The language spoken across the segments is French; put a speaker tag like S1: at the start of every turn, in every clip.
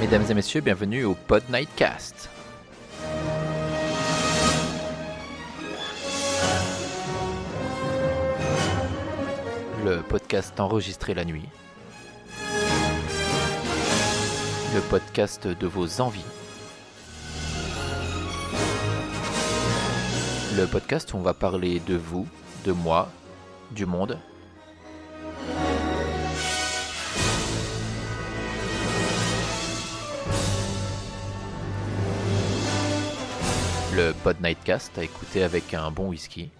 S1: Mesdames et messieurs, bienvenue au Pod Nightcast. Le podcast enregistré la nuit. Le podcast de vos envies. Le podcast où on va parler de vous, de moi, du monde. Le Pod Nightcast à écouter avec un bon whisky.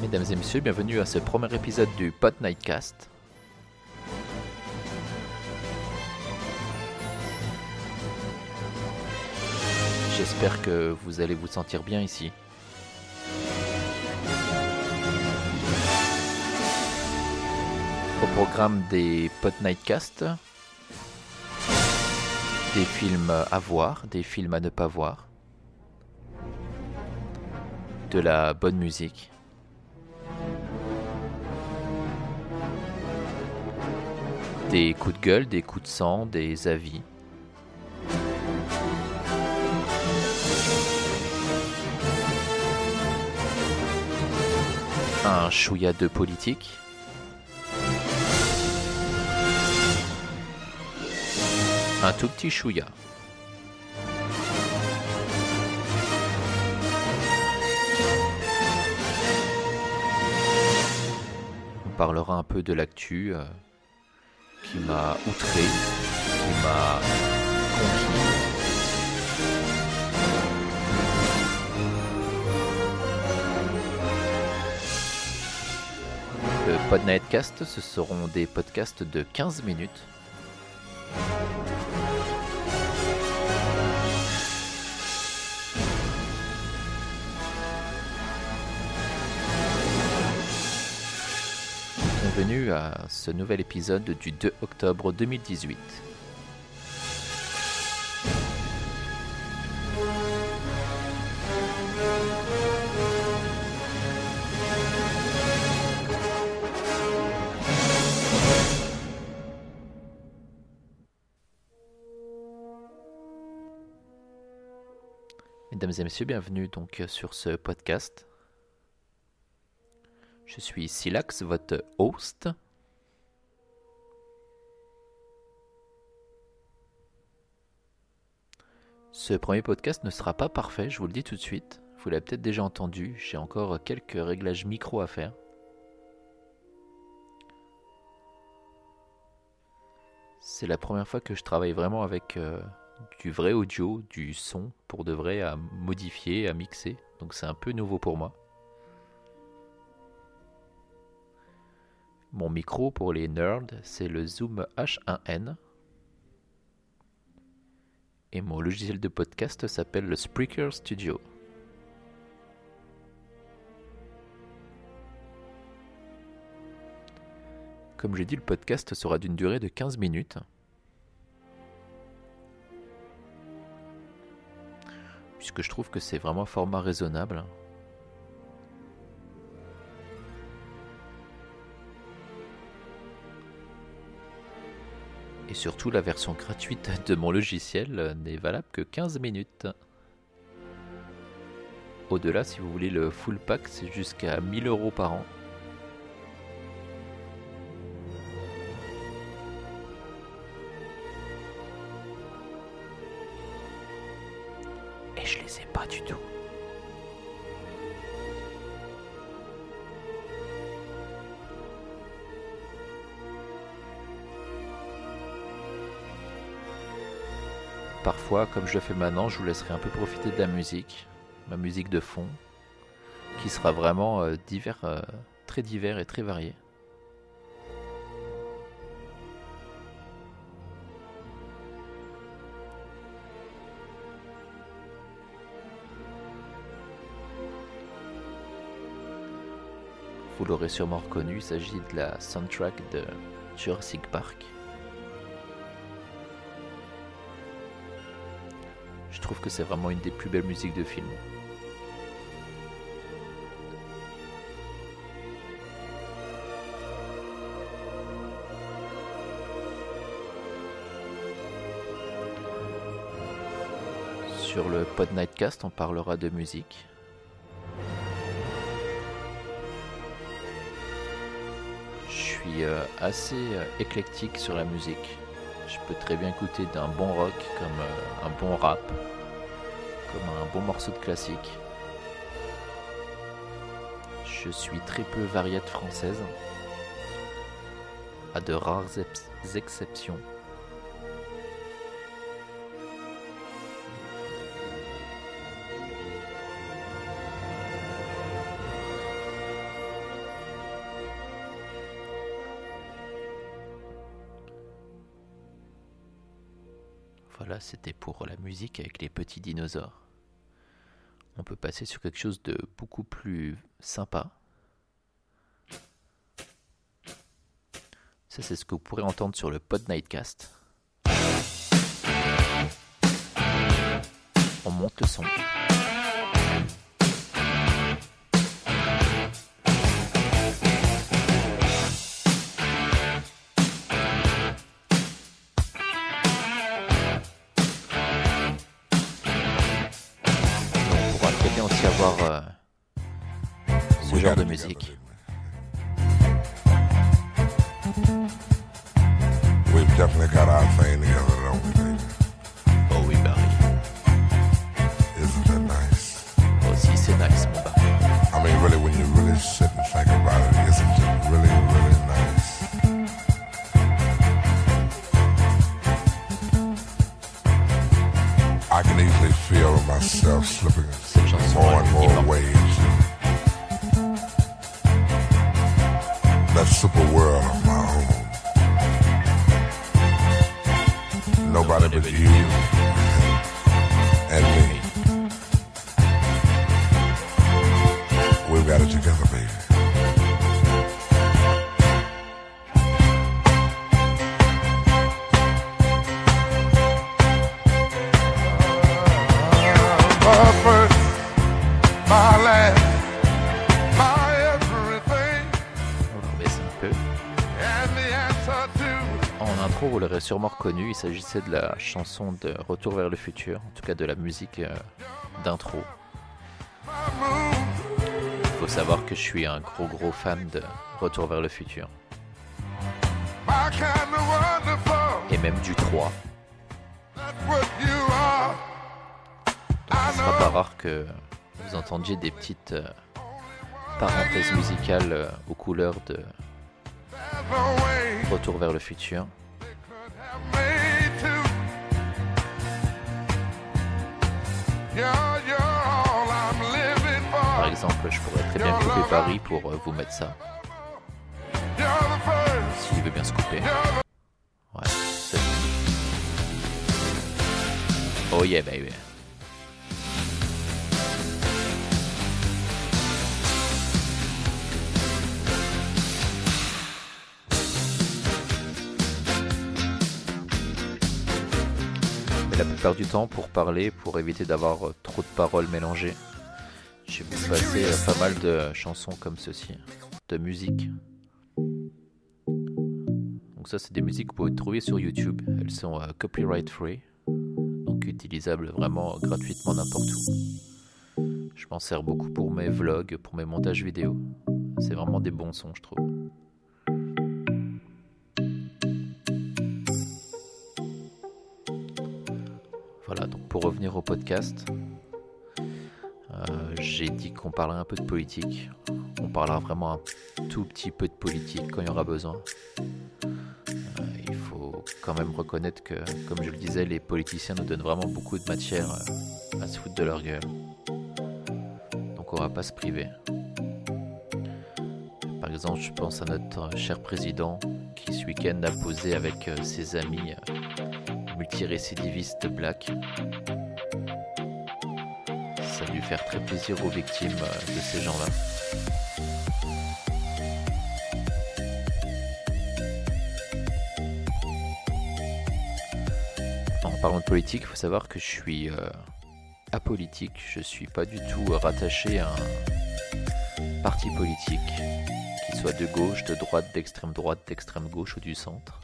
S1: Mesdames et messieurs, bienvenue à ce premier épisode du Pod Nightcast. J'espère que vous allez vous sentir bien ici. Au programme des Pod Nightcast, des films à voir, des films à ne pas voir, de la bonne musique. Des coups de gueule, des coups de sang, des avis. Un chouïa de politique. Un tout petit chouïa. On parlera un peu de l'actu euh, qui m'a outré, qui m'a conquis. Le Pod Nightcast, ce seront des podcasts de 15 minutes. Bienvenue à ce nouvel épisode du 2 octobre 2018. Mesdames et messieurs, bienvenue donc sur ce podcast. Je suis Silax, votre host. Ce premier podcast ne sera pas parfait, je vous le dis tout de suite. Vous l'avez peut-être déjà entendu, j'ai encore quelques réglages micro à faire. C'est la première fois que je travaille vraiment avec euh, du vrai audio, du son pour de vrai à modifier, à mixer. Donc c'est un peu nouveau pour moi. Mon micro pour les nerds, c'est le Zoom H1N. Et mon logiciel de podcast s'appelle le Spreaker Studio. Comme j'ai dit, le podcast sera d'une durée de 15 minutes. Puisque je trouve que c'est vraiment un format raisonnable. Et surtout, la version gratuite de mon logiciel n'est valable que 15 minutes. Au-delà, si vous voulez le full pack, c'est jusqu'à 1000 euros par an. Et je les ai pas du tout. Parfois, comme je le fais maintenant, je vous laisserai un peu profiter de la musique, ma musique de fond, qui sera vraiment euh, euh, très divers et très varié. vous l'aurez sûrement reconnu, il s'agit de la soundtrack de Jurassic Park. Trouve que c'est vraiment une des plus belles musiques de film. Sur le Pod Nightcast, on parlera de musique. Je suis euh, assez euh, éclectique sur la musique. Je peux très bien écouter d'un bon rock comme euh, un bon rap, comme un bon morceau de classique. Je suis très peu variette française, à de rares exceptions. Avec les petits dinosaures. On peut passer sur quelque chose de beaucoup plus sympa. Ça, c'est ce que vous pourrez entendre sur le Pod Nightcast. On monte le son. Genre de musique. We've definitely got our thing together, don't we, baby? Oh oui, Barry. Isn't that nice? Oh si, c'est nice, mon Barry. I mean, really, when you really sit and think about it, isn't it really, really nice? I can easily feel myself slipping more and more ways. Super world of my own. Nobody but you vous l'aurez sûrement reconnu, il s'agissait de la chanson de Retour vers le futur, en tout cas de la musique euh, d'intro. Il faut savoir que je suis un gros gros fan de Retour vers le futur. Et même du 3. Donc ce sera pas rare que vous entendiez des petites euh, parenthèses musicales euh, aux couleurs de Retour vers le futur. Par exemple, je pourrais très bien couper Paris pour euh, vous mettre ça. S'il veut bien se couper. Ouais, c'est Oh yeah, baby. La plupart du temps pour parler, pour éviter d'avoir euh, trop de paroles mélangées. J'ai passé euh, pas mal de chansons comme ceci, de musique. Donc ça c'est des musiques que vous pouvez trouver sur YouTube. Elles sont euh, copyright free, donc utilisables vraiment gratuitement n'importe où. Je m'en sers beaucoup pour mes vlogs, pour mes montages vidéo. C'est vraiment des bons sons je trouve. Pour revenir au podcast, euh, j'ai dit qu'on parlerait un peu de politique. On parlera vraiment un tout petit peu de politique quand il y aura besoin. Euh, il faut quand même reconnaître que, comme je le disais, les politiciens nous donnent vraiment beaucoup de matière euh, à se foutre de leur gueule. Donc on va pas se priver. Par exemple, je pense à notre cher président qui ce week-end a posé avec ses amis multirécidiviste black. Ça a dû faire très plaisir aux victimes euh, de ces gens-là. En parlant de politique, il faut savoir que je suis euh, apolitique, je suis pas du tout euh, rattaché à un parti politique, qu'il soit de gauche, de droite, d'extrême droite, d'extrême gauche ou du centre.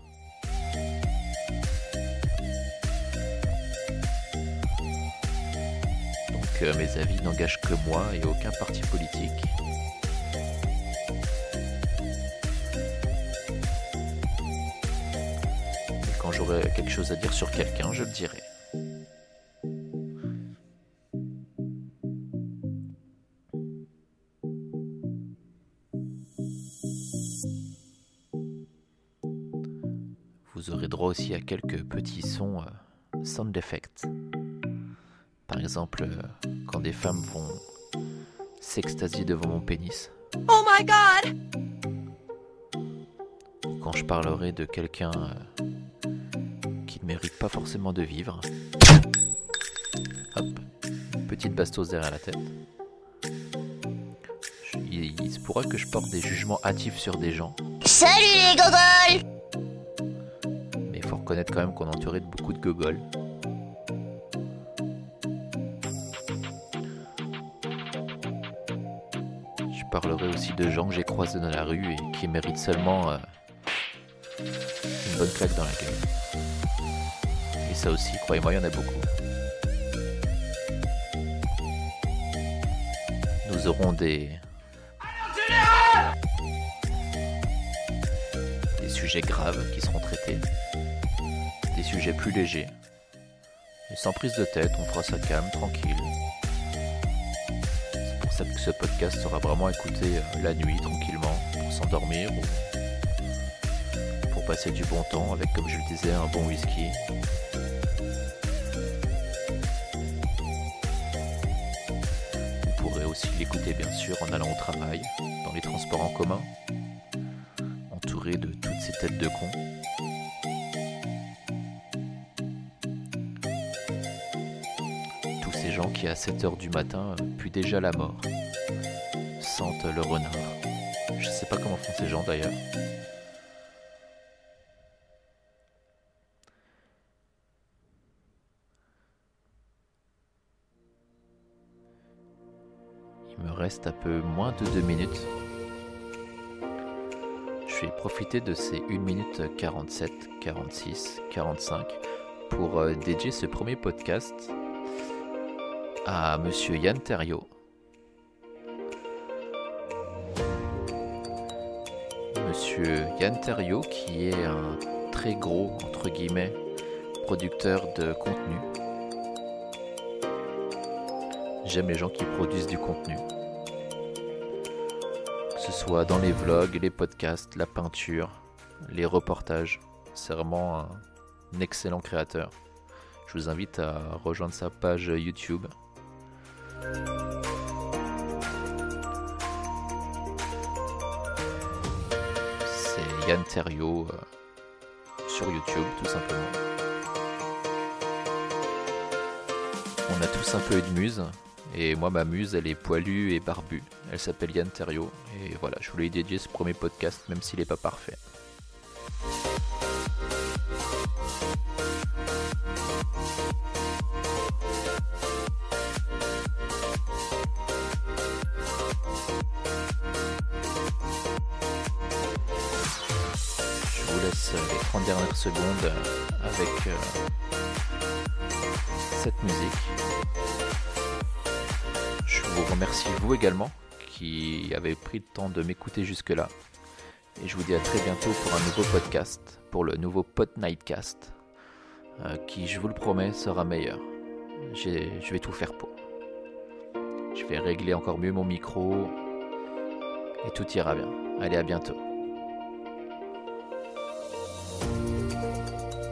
S1: Mes avis n'engagent que moi et aucun parti politique. Quand j'aurai quelque chose à dire sur quelqu'un, je le dirai. Vous aurez droit aussi à quelques petits sons euh, sound effects. Par exemple, euh, quand des femmes vont s'extasier devant mon pénis.
S2: Oh my god!
S1: Quand je parlerai de quelqu'un euh, qui ne mérite pas forcément de vivre. Hop, petite bastos derrière la tête. Je- il, il se pourra que je porte des jugements hâtifs sur des gens,
S2: Salut les gogoles!
S1: mais il faut reconnaître quand même qu'on est entouré de beaucoup de gogoles. Parlerai aussi de gens que j'ai croisés dans la rue et qui méritent seulement euh, une bonne claque dans la gueule. Et ça aussi, croyez-moi, il y en a beaucoup. Nous aurons des... Des sujets graves qui seront traités. Des sujets plus légers. Et sans prise de tête, on fera ça calme, tranquille. Ça que ce podcast sera vraiment écouté euh, la nuit, tranquillement, pour s'endormir ou pour passer du bon temps avec, comme je le disais, un bon whisky. Vous pourrez aussi l'écouter bien sûr en allant au travail, dans les transports en commun, entouré de toutes ces têtes de cons. Qui à 7h du matin puent déjà la mort, sentent le renard. Je sais pas comment font ces gens d'ailleurs. Il me reste un peu moins de 2 minutes. Je vais profiter de ces 1 minute 47, 46, 45 pour euh, dédier ce premier podcast à monsieur Yann Terriot. Monsieur Yann Terriot qui est un très gros, entre guillemets, producteur de contenu. J'aime les gens qui produisent du contenu. Que ce soit dans les vlogs, les podcasts, la peinture, les reportages. C'est vraiment un, un excellent créateur. Je vous invite à rejoindre sa page YouTube. Yann Terriot euh, sur YouTube, tout simplement. On a tous un peu une muse, et moi ma muse elle est poilue et barbue. Elle s'appelle Yann Terriot, et voilà, je voulais lui dédier ce premier podcast, même s'il n'est pas parfait. Dernières secondes euh, avec euh, cette musique. Je vous remercie vous également qui avez pris le temps de m'écouter jusque-là. Et je vous dis à très bientôt pour un nouveau podcast, pour le nouveau Pot Nightcast, euh, qui, je vous le promets, sera meilleur. Je vais tout faire pour. Je vais régler encore mieux mon micro et tout ira bien. Allez, à bientôt.